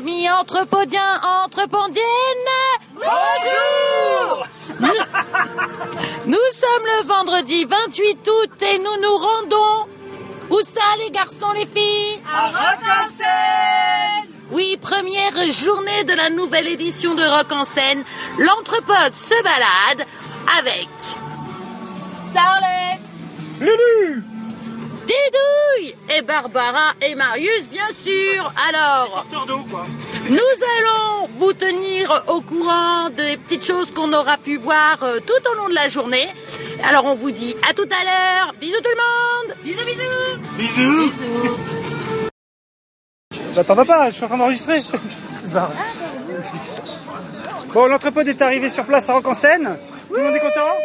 Amis entrepodiens, entrepondiennes, bonjour nous, nous sommes le vendredi 28 août et nous nous rendons... Où ça les garçons, les filles? À Rock en scène Oui, première journée de la nouvelle édition de Rock en scène. L'entrepode se balade avec... Starlet. Lulu Didouille et Barbara et Marius, bien sûr. Alors, quoi. nous allons vous tenir au courant des petites choses qu'on aura pu voir euh, tout au long de la journée. Alors, on vous dit à tout à l'heure. Bisous tout le monde. Bisous, bisous. Bisous Bah t'en vas pas, je suis en train d'enregistrer. Bon, l'entrepôt est arrivé sur place à Rock en Seine. Tout le monde est content?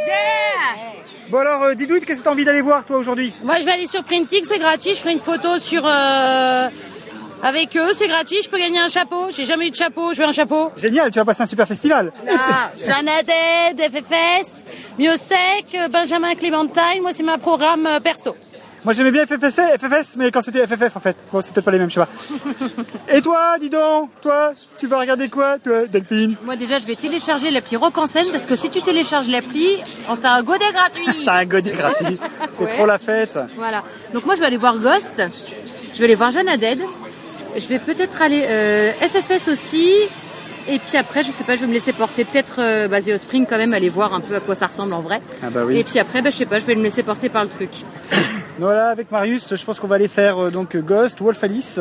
Bon alors, euh, Didouille, qu'est-ce que t'as envie d'aller voir toi aujourd'hui? Moi, je vais aller sur Printing, c'est gratuit. Je ferai une photo sur euh, avec eux, c'est gratuit. Je peux gagner un chapeau. J'ai jamais eu de chapeau. Je veux un chapeau. Génial, tu vas passer un super festival. Ah, Jeanne Haddad, FFS, Miosec, Benjamin Clémentine. Moi, c'est ma programme euh, perso. Moi j'aimais bien FFS, FFS, mais quand c'était FFF en fait. Bon, c'est peut-être pas les mêmes, je sais pas. Et toi, dis donc, toi, tu vas regarder quoi, toi, Delphine? Moi déjà je vais télécharger l'appli Rock en scène parce que si tu télécharges l'appli, on t'a un godet gratuit. T'as un godet gratuit. C'est Ouais. trop la fête. Voilà. Donc moi je vais aller voir Ghost, je vais aller voir Jeanne Haddad, je vais peut-être aller euh, FFS aussi. Et puis après, je sais pas, je vais me laisser porter peut-être euh, basé au Spring quand même, aller voir un peu à quoi ça ressemble en vrai. Ah bah oui. Et puis après, bah, je sais pas, je vais me laisser porter par le truc. Voilà, avec Marius, je pense qu'on va aller faire euh, donc Ghost, Wolf Alice,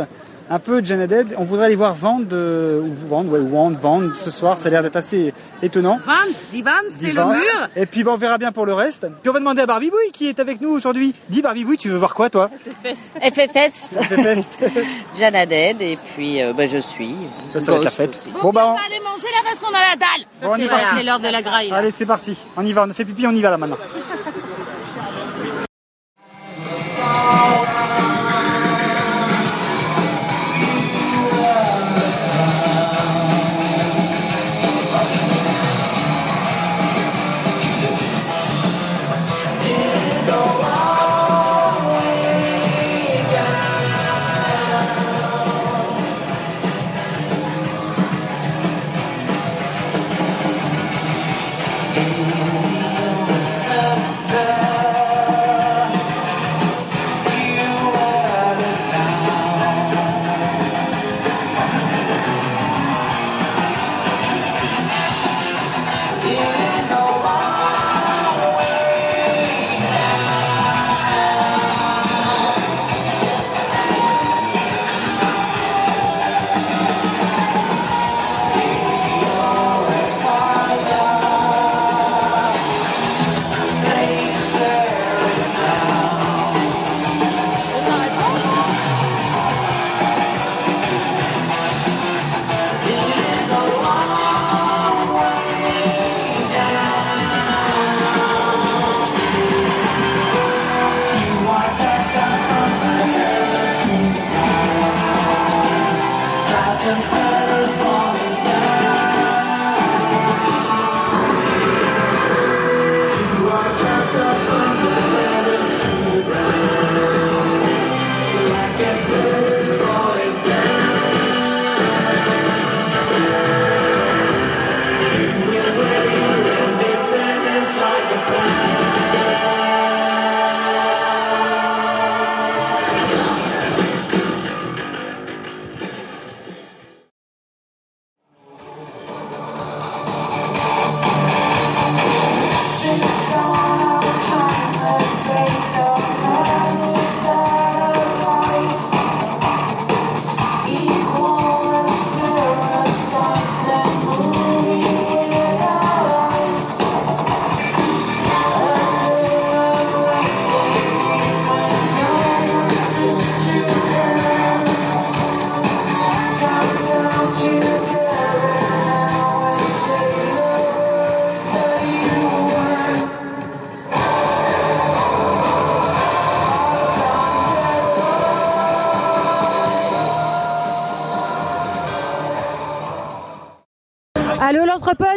un peu Jane Dead. On voudrait aller voir Vand, euh, ou Vand, ouais, Vand, Vand ce soir. Ça a l'air d'être assez étonnant. Vance, dit Vance, c'est le Vand. mur. Et puis bon, on verra bien pour le reste. Puis on va demander à Barbie Bouille qui est avec nous aujourd'hui. Dis Barbie Bouille, tu veux voir quoi toi FFS, FFS. Jeanne Haddad, et puis euh, bah, je suis. Ça, ça va être la Ghost fête. aussi. Bon bah On va aller manger là parce qu'on a la dalle. Ça On c'est l'heure de la graille. là. allez c'est parti. On y va, on a fait pipi, on y va là maintenant. Bye.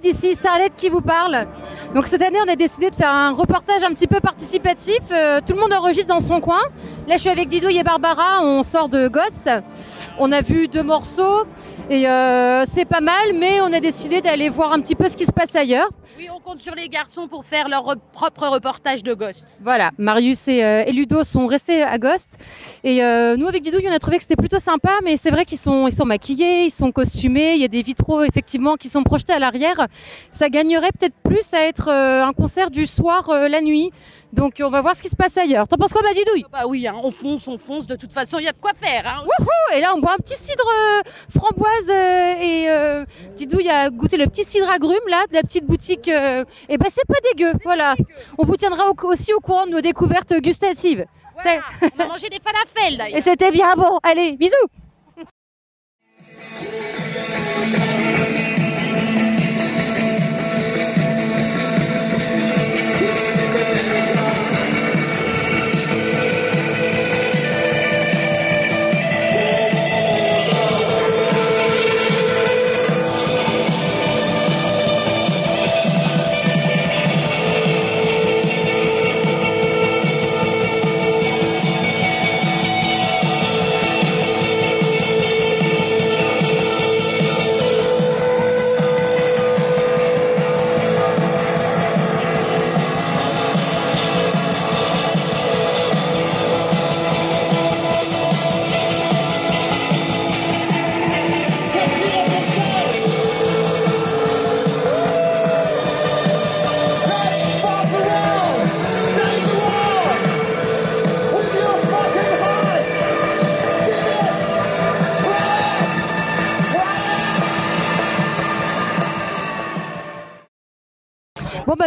Ici Starlet qui vous parle. Donc cette année on a décidé de faire un reportage un petit peu participatif. Euh, tout le monde enregistre dans son coin. Là je suis avec Didouille et Barbara, on sort de Ghost. On a vu deux morceaux et euh, c'est pas mal, mais on a décidé d'aller voir un petit peu ce qui se passe ailleurs. Oui, on compte sur les garçons pour faire leur re- propre reportage de Ghost. Voilà, Marius et, euh, et Ludo sont restés à Ghost. Et euh, nous, avec Didouille, on a trouvé que c'était plutôt sympa, mais c'est vrai qu'ils sont, ils sont maquillés, ils sont costumés, il y a des vitraux effectivement qui sont projetés à l'arrière. Ça gagnerait peut-être plus à être euh, un concert du soir la nuit. Donc on va voir ce qui se passe ailleurs. T'en penses quoi, ma Didouille Bah oui, hein, on fonce, on fonce. De toute façon, il y a de quoi faire. Hein. Wouhou Et là, on boit un petit cidre euh, framboise euh, et euh, Didouille a goûté le petit cidre agrume là de la petite boutique. et ben c'est pas dégueu. Voilà. On vous tiendra au- aussi au courant de nos découvertes gustatives. Voilà, on a mangé des falafels Et d'ailleurs. c'était bien bon. Allez, bisous.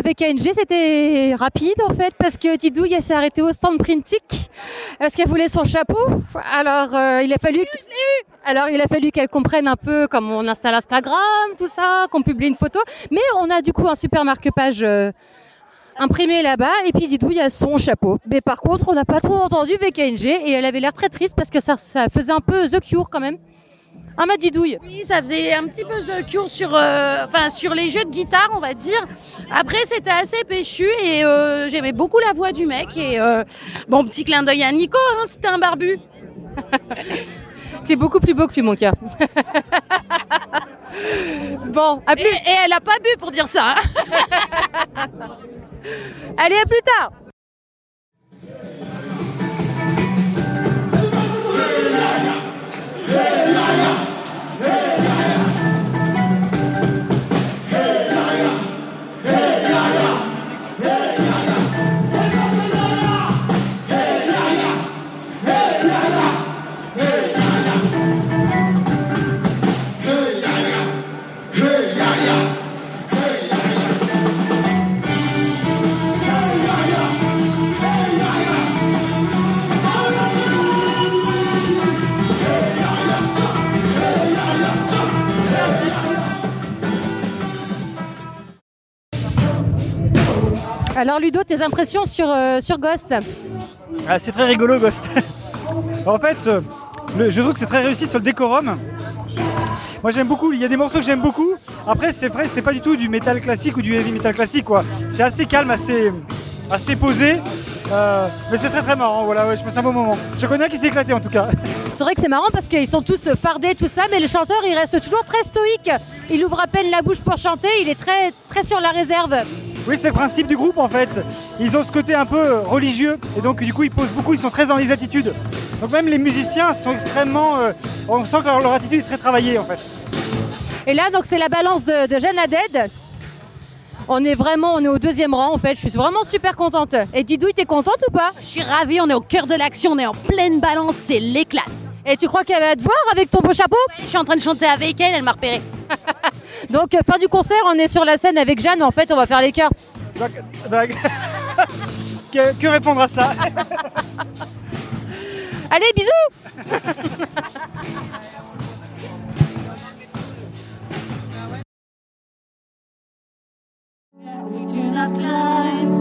Avec KNG c'était rapide en fait parce que Didouille elle s'est arrêtée au stand Printic parce qu'elle voulait son chapeau? Alors euh, il a fallu alors il a fallu qu'elle comprenne un peu comment on installe Instagram, tout ça, qu'on publie une photo. Mais on a du coup un super marque-page euh, imprimé là-bas et puis Didouille a son chapeau. Mais par contre on n'a pas trop entendu VKNG et elle avait l'air très triste parce que ça, ça faisait un peu The Cure quand même. Ah ma Didouille Oui, ça faisait un petit peu The Cure sur, euh, enfin, sur les jeux de guitare, on va dire. Après, c'était assez péchu et euh, j'aimais beaucoup la voix du mec. Et euh, bon, petit clin d'œil à Nico, hein, c'était un barbu. C'est beaucoup plus beau que lui mon cœur. bon, à Et, plus. et elle a pas bu pour dire ça. hein. Allez, à plus tard. Alors Ludo, tes impressions sur, euh, sur Ghost Ah, c'est très rigolo, Ghost. en fait, euh, le- je trouve que c'est très réussi sur le décorum. Moi j'aime beaucoup, il y a des morceaux que j'aime beaucoup. Après c'est vrai, c'est pas du tout du métal classique ou du heavy metal classique quoi. C'est assez calme, assez, assez posé. Euh, mais c'est très très marrant, voilà, ouais, je passe un bon moment. Je connais un qui s'est éclaté en tout cas. C'est vrai que c'est marrant parce qu'ils sont tous fardés, tout ça, mais le chanteur il reste toujours très stoïque. Il ouvre à peine la bouche pour chanter, il est très, très sur la réserve. Oui, c'est le principe du groupe en fait. Ils ont ce côté un peu religieux et donc du coup ils posent beaucoup, ils sont très dans les attitudes. Donc même les musiciens sont extrêmement. euh, on sent que leur, leur attitude est très travaillée en fait. Et là, donc c'est la balance de, de Jeanne Haddad. On est vraiment, on est au deuxième rang en fait. Je suis vraiment super contente. Et Didouille, t'es contente ou pas? Je suis ravie, on est au cœur de l'action, on est en pleine balance, c'est l'éclat. Et tu crois qu'elle va te voir avec ton beau chapeau? Je suis en train de chanter avec elle, elle m'a repéré. Donc euh, fin du concert, on est sur la scène avec Jeanne. En fait, on va faire les. Donc, bah, que, que répondre à ça Allez, bisous We do not climb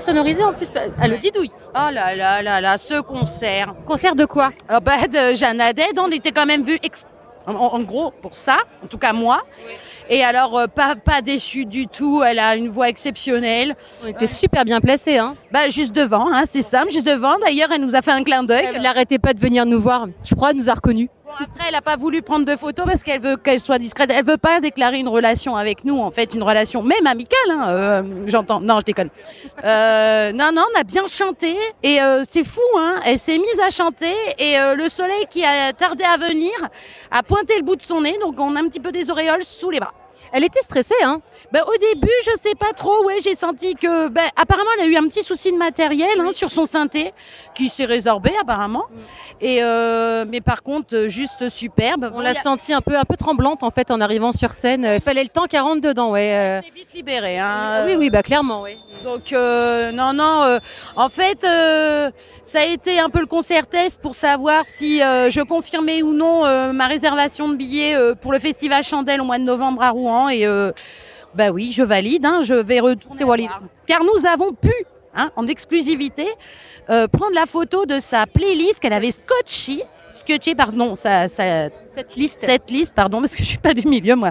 bien sonorisé en plus à le didouille. Oh là là là là, ce concert. Concert de quoi? Ah bah, de Jeanne Haddad, on était quand même vu en, en gros pour ça, en tout cas moi. Et alors, euh, pas, pas déçu du tout, elle a une voix exceptionnelle. On était super bien placés. Hein. Bah, juste devant, hein, c'est simple, juste devant. D'ailleurs, elle nous a fait un clin d'œil. Elle n'arrêtait pas de venir nous voir. Je crois, elle nous a reconnus. Bon, après, elle n'a pas voulu prendre de photos parce qu'elle veut qu'elle soit discrète. Elle veut pas déclarer une relation avec nous, en fait, une relation même amicale. Hein, euh, J'entends. Non, je déconne. Euh, non, non, on a bien chanté et euh, c'est fou. Hein, elle s'est mise à chanter et euh, le soleil qui a tardé à venir a pointé le bout de son nez, donc on a un petit peu des auréoles sous les bras. Elle était stressée, hein Ben, au début, je sais pas trop. Ouais, j'ai senti que, ben, apparemment, elle a eu un petit souci de matériel hein, sur son synthé, qui s'est résorbé apparemment. Et euh, mais par contre, euh, juste superbe. On Bon, l'a a- sentie un peu, un peu tremblante en fait en arrivant sur scène. Il fallait le temps qu'elle rentre dedans, ouais. euh. C'est vite libéré. Hein. Oui, oui, bah clairement, oui. Donc euh, non, non. euh, en fait, euh, ça a été un peu le concert test pour savoir si euh, je confirmais ou non euh, ma réservation de billets euh, pour le festival Chandelle au mois de novembre à Rouen. Et euh, bah oui, je valide. Hein, je vais retourner. Car nous avons pu, hein, en exclusivité, euh, prendre la photo de sa playlist qu'elle avait scotché. Pardon, sa, sa, Cette liste. cette liste, pardon, parce que je suis pas du milieu moi.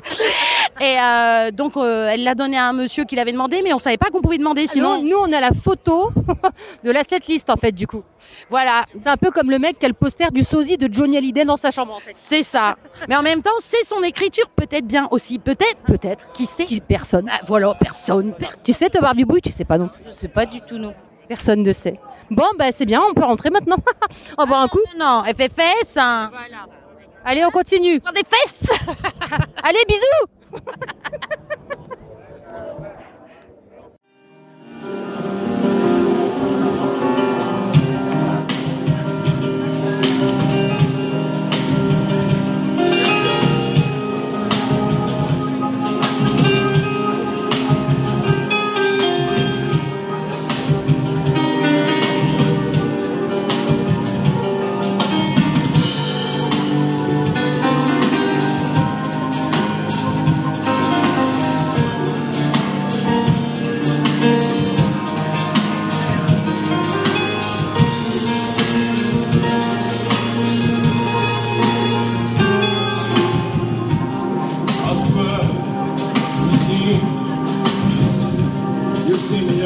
Et euh, donc euh, elle l'a donné à un monsieur qui l'avait demandé, mais on savait pas qu'on pouvait demander. Sinon, Sinon, nous, on a la photo de la setlist en fait, du coup. voilà, C'est un peu comme le mec qui a le poster du sosie de Johnny Hallyday dans sa chambre en fait. c'est ça. mais en même temps, c'est son écriture, peut-être bien aussi, peut-être, peut-être. Qui sait Qui, personne. Ah, Voilà, personne, personne. Tu sais, te voir Bibouille, tu sais pas non. Je sais pas du tout, non. Personne ne sait. Bon, bah c'est bien, on peut rentrer maintenant. on va boire un coup. Non, elle fait fesses. Hein. Voilà. Allez, on continue. Faire des fesses. Allez, bisous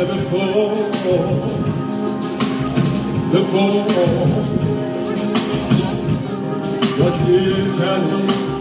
before, before. Don't you dare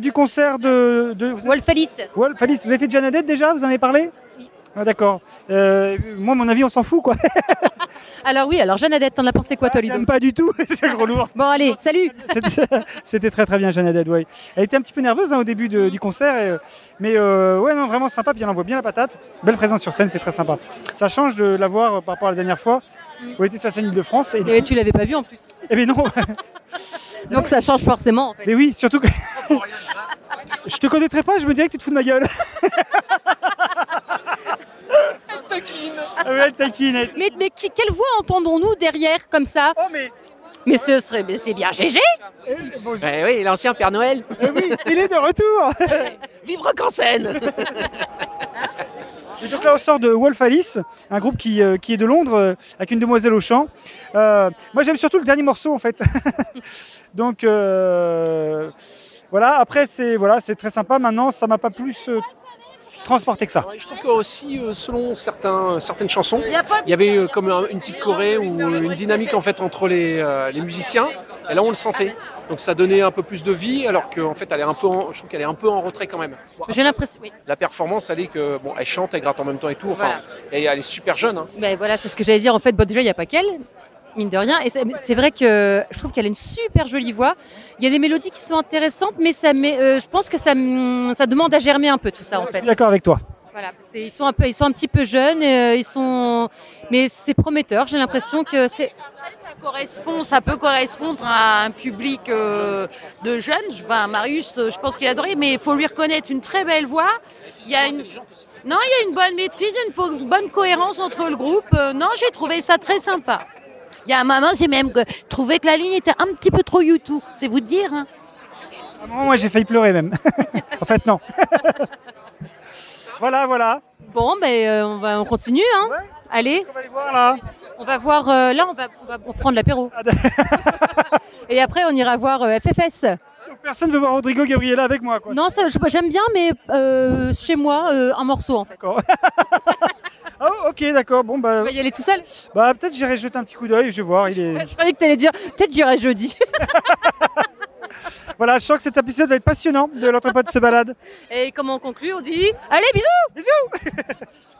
du concert de. de vous, Wolf Alice. Wolf Alice, vous avez fait Janadette déjà Vous en avez parlé Oui. Ah, D'accord. Euh, moi, mon avis, on s'en fout, quoi. Alors oui, alors Jeannadette, t'en as pensé quoi toi, Ludo J'aime pas du tout, c'est gros lourd. Bon allez, salut C'était- très très bien, Jeannette ouais. Elle était un petit peu nerveuse hein, au début de- du concert, et, euh, mais euh, ouais, non, vraiment sympa, puis elle envoie bien la patate. Belle présence sur scène, c'est très sympa. Ça change de la voir euh, par rapport à la dernière fois, où elle était sur la scène Île-de-France. Et, Et tu l'avais pas vu en plus. Eh ben non, Donc ça change forcément en fait. mais oui, surtout que. je te connaîtrais pas, je me dirais que tu te fous de ma gueule. Ah ouais, elle taquine. elle- Mais, mais qui- quelle voix entendons-nous derrière comme ça Oh, mais. Mais ce serait, mais c'est bien GG eh, bon, je- Eh oui, l'ancien Père Noël. eh oui, il est de retour Vive Rock en scène Et donc là, on sort de Wolf Alice, un groupe qui, euh, est de Londres, euh, avec une demoiselle au chant. Euh, moi, j'aime surtout le dernier morceau, en fait. donc, euh, voilà. Après, c'est très sympa. Maintenant, ça m'a pas plus transporté que ça. Ouais, Je trouve que aussi, euh, selon certains, certaines chansons, Il y avait euh, comme un- une petite choré ou une dynamique en fait entre les, euh, les musiciens. Et là, on le sentait. Donc ça donnait un peu plus de vie, alors qu'en fait, elle est un peu, en- je trouve qu'elle est un peu en retrait quand même. Bon, J'ai l'impression, oui. la performance, elle est que bon, elle chante, elle gratte en même temps et tout. Enfin, Voilà. et elle est super jeune. hein. Ben voilà, c'est ce que j'allais dire. En fait, bon, déjà, il n'y a pas qu'elle, mine de rien. Et c'est vrai que je trouve qu'elle a une super jolie voix. Il y a des mélodies qui sont intéressantes, mais ça met, euh, je pense que ça, hum, ça demande à germer un peu tout ça, en Je fait. suis d'accord avec toi. Voilà, ils sont un peu, ils sont un petit peu jeunes, euh, ils sont, mais c'est prometteur. J'ai l'impression que c'est, ça correspond, ça peut correspondre à un public euh, de jeunes. Enfin, Marius, je pense qu'il a adoré, mais il faut lui reconnaître une très belle voix. Il y a une, non, il y a une bonne maîtrise, une bonne cohérence entre le groupe. Euh, non, j'ai trouvé ça très sympa. Il y a un moment, j'ai même que- trouvé que la ligne était un petit peu trop YouTube. C'est vous dire. Hein. À un moment, moi, j'ai failli pleurer même. en fait, non. voilà, voilà. bon, ben euh, on va, on continue, hein. Ouais. Allez, On va aller voir là. on va voir. euh, là, on va, on va prendre l'apéro. Ah. Et après, on ira voir euh, FFS. Donc, personne veut voir Rodrigo Gabriela avec moi, quoi. Non, j'aime bien, mais euh, chez moi, euh, un morceau en fait. Oh, ok, d'accord. Bon, bah, Tu vas y aller tout seul bah peut-être j'irai jeter un petit coup d'œil, je vais voir. Il est... Je croyais que t'allais dire, peut-être j'irai jeudi. Voilà, je sens que cet épisode va être passionnant de l'entrepôt se balade. Et comment on conclut On dit, allez, bisous Thank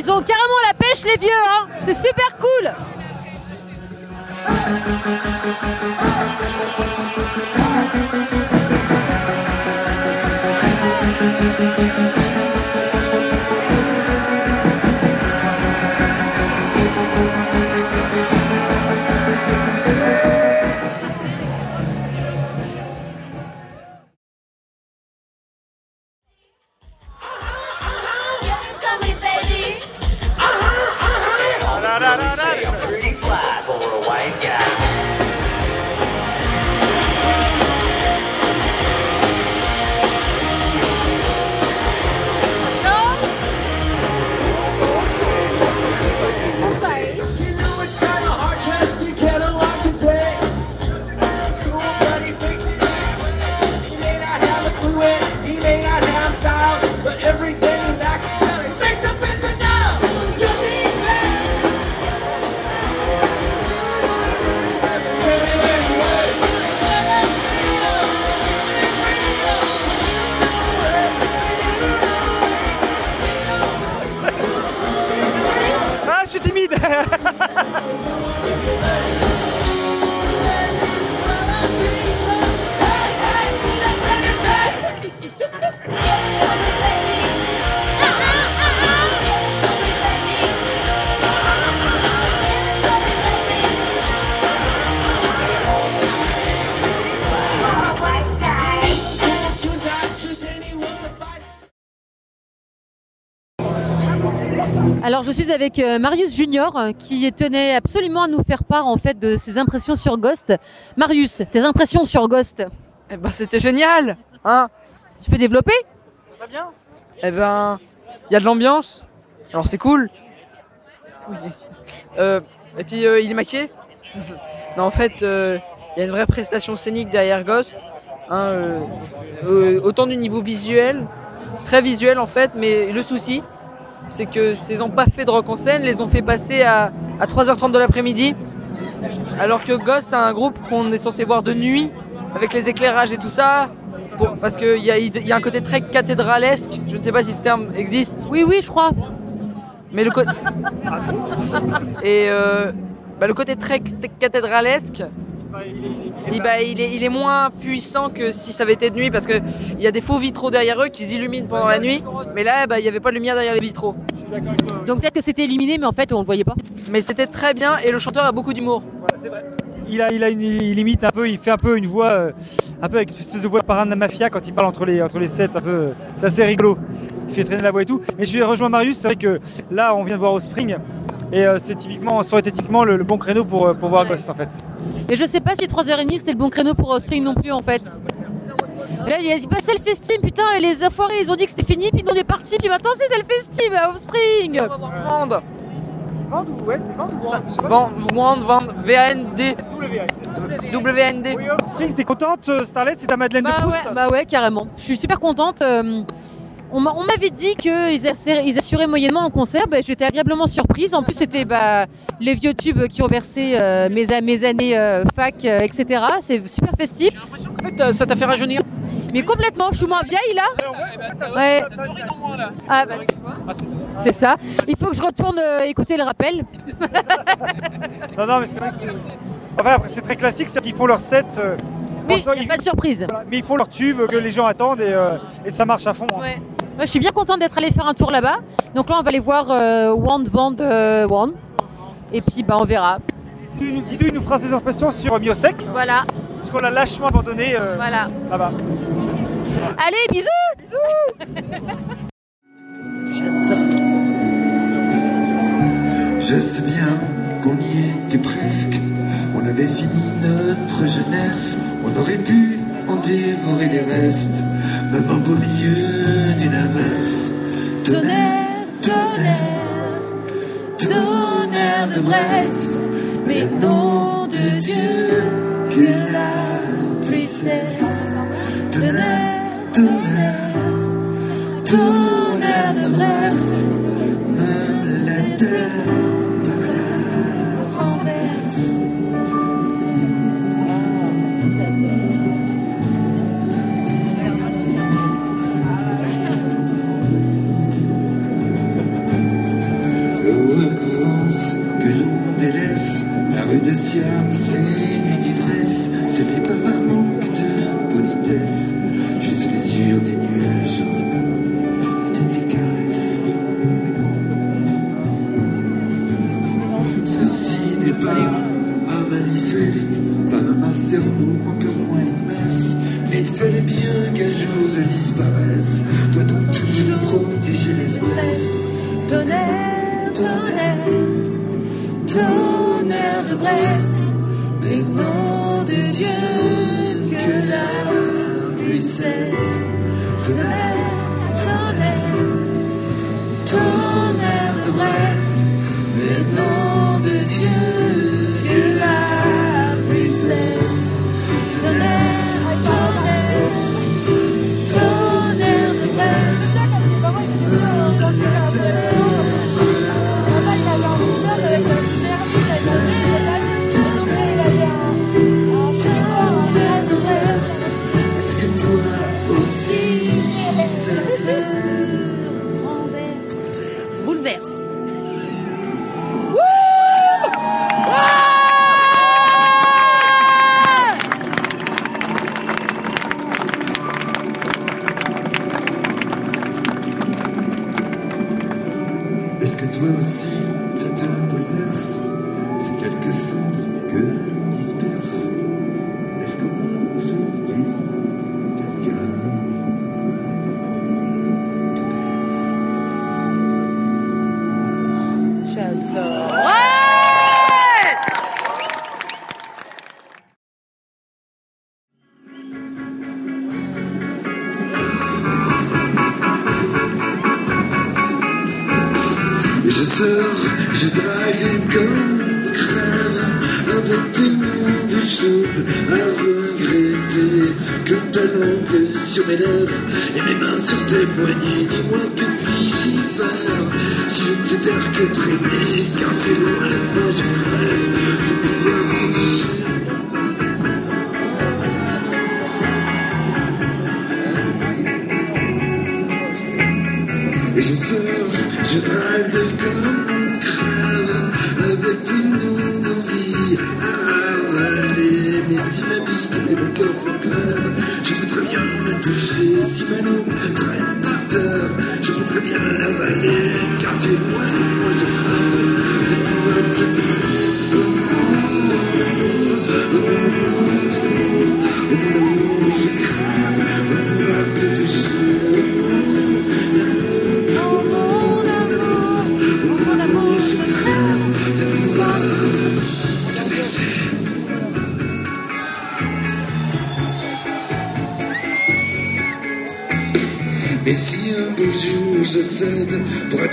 ils ont carrément la pêche, les vieux. Hein. C'est super cool. Suis avec euh, Marius Junior euh, qui tenait absolument à nous faire part en fait de ses impressions sur Ghost. Marius, tes impressions sur Ghost? Eh ben c'était génial, hein Tu peux développer? Ça bien? Eh ben, il y a de l'ambiance, alors c'est cool. Oui. Euh, et puis euh, il est maquillé? non en fait, euh, il y a une vraie prestation scénique derrière Ghost. Hein, autant du niveau visuel, c'est très visuel en fait, mais le souci, c'est que ces ont pas fait de rock en scène, les ont fait passer à, à 3h30 de l'après-midi. Alors que Ghost, c'est un groupe qu'on est censé voir de nuit, avec les éclairages et tout ça. Pour- parce qu'il y a, y a un côté très cathédralesque, je ne sais pas si ce terme existe, Oui, oui, je crois. mais le côté. Et euh, bah, le côté très cathédralesque, il, bah, il, est, il est moins puissant que si ça avait été de nuit parce qu'il y a des faux vitraux derrière eux qui illuminent pendant la nuit, mais là bah, il n'y avait pas de lumière derrière les vitraux. Je suis d'accord avec toi. Donc peut-être que c'était illuminé, mais en fait on le voyait pas. Mais c'était très bien et le chanteur a beaucoup d'humour. Voilà, c'est vrai. Il a, il a une, il imite un peu, il fait un peu une voix, euh, un peu avec une espèce de voix parrain de la mafia quand il parle entre les, entre les sets, un peu, euh, c'est assez rigolo. Il fait traîner la voix et tout. Mais je vais rejoindre Marius, c'est vrai que là on vient de voir au Spring et euh, c'est typiquement, ça aurait été typiquement le, le bon créneau pour, euh, pour voir Ouais. Ghost en fait. Et je sais pas si 3h30 c'était le bon créneau pour euh, Spring non plus en fait. Là, il y a dit bah, Self-Esteem, putain, et les enfoirés, ils ont dit que c'était fini, puis nous on est parti, puis maintenant c'est Self-Esteem à Offspring. On va voir Vande. Vend ou ouais, c'est Vend ou Vande, Vande, Vande, V-A-N-D, W-N-D. Oui, Spring, t'es contente Starlet, c'est ta Madeleine de Bah Proust ouais, bah ouais, carrément. Je suis super contente. euh, on m'a- on m'avait dit qu'ils assuraient, ils assuraient moyennement en concert. Bah, J'étais agréablement surprise. En plus, c'était bah, les vieux tubes qui ont versé euh, mes, années euh, fac, euh, etc. C'est super festif. J'ai l'impression qu'en fait, euh, ça t'a fait rajeunir. Mais complètement, je suis moins vieille là. Ben, Ouais. Ah, bah. Ah, c'est- C'est ça. Il faut que je retourne euh, écouter le rappel. Non, non, mais c'est vrai que c'est. Enfin, après, c'est très classique, c'est qu'ils font leur set. euh, Oui, il n'y ils- a pas de surprise. voilà, mais ils font leur tube que les gens attendent et, euh, et ça marche à fond. hein. Ouais. Moi, je suis bien contente d'être allée faire un tour là-bas. Donc là, on va aller voir euh, Wand Vand euh, Wand. Et puis, bah, on verra. Didou Didou, il nous fera ses impressions sur Miosec, Voilà, parce qu'on l'a lâchement abandonné euh, voilà. là-bas. Allez, bisous Je sais bien qu'on y était presque. On avait fini notre jeunesse. On aurait pu en dévorer les restes. Même un beau milieu d'une averse. Tonnerre, tonnerre, tonnerre de Brest. Mais nom de Dieu, que la tristesse. Tonnerre, tonnerre, tonnerre de Brest. je drague comme une crève, avec tellement de choses à regretter. Que ta langue sur mes lèvres et mes mains sur tes poignets, dis-moi que puis-je faire Si je ne sais faire que traîner, car t'es loin de moi, je crève. Je me sers je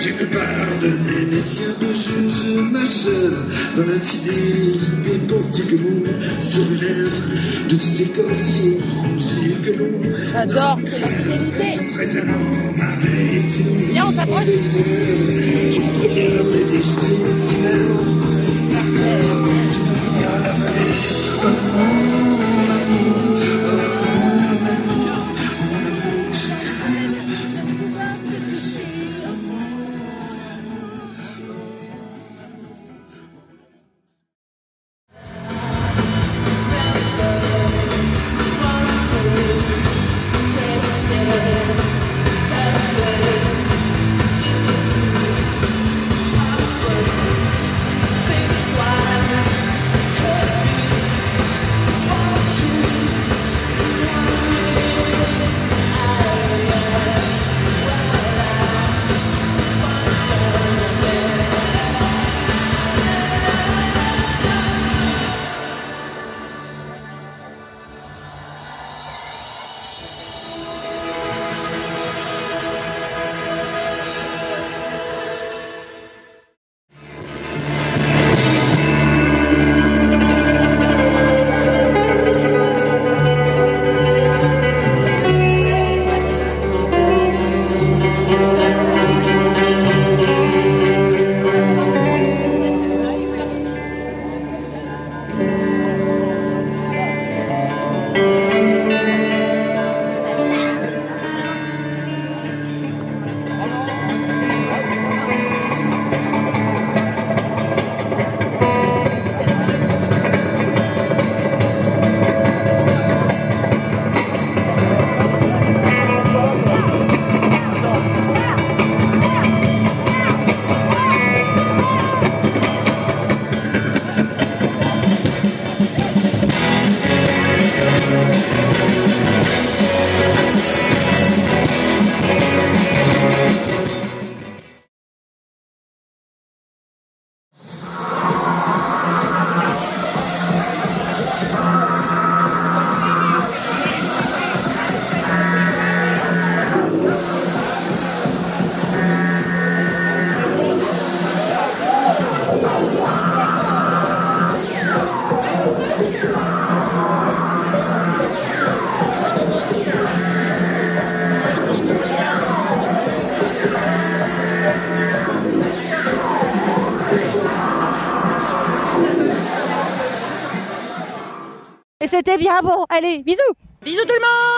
tu me pardonnes. Mais si un je m'achève dans l'infidélité, penses-tu que l'on se relève de tous ces corps si étrangers que l'on. J'adore, c'est l'infidélité. Viens, on s'approche. C'était bien bon. Allez, bisous Bisous tout le monde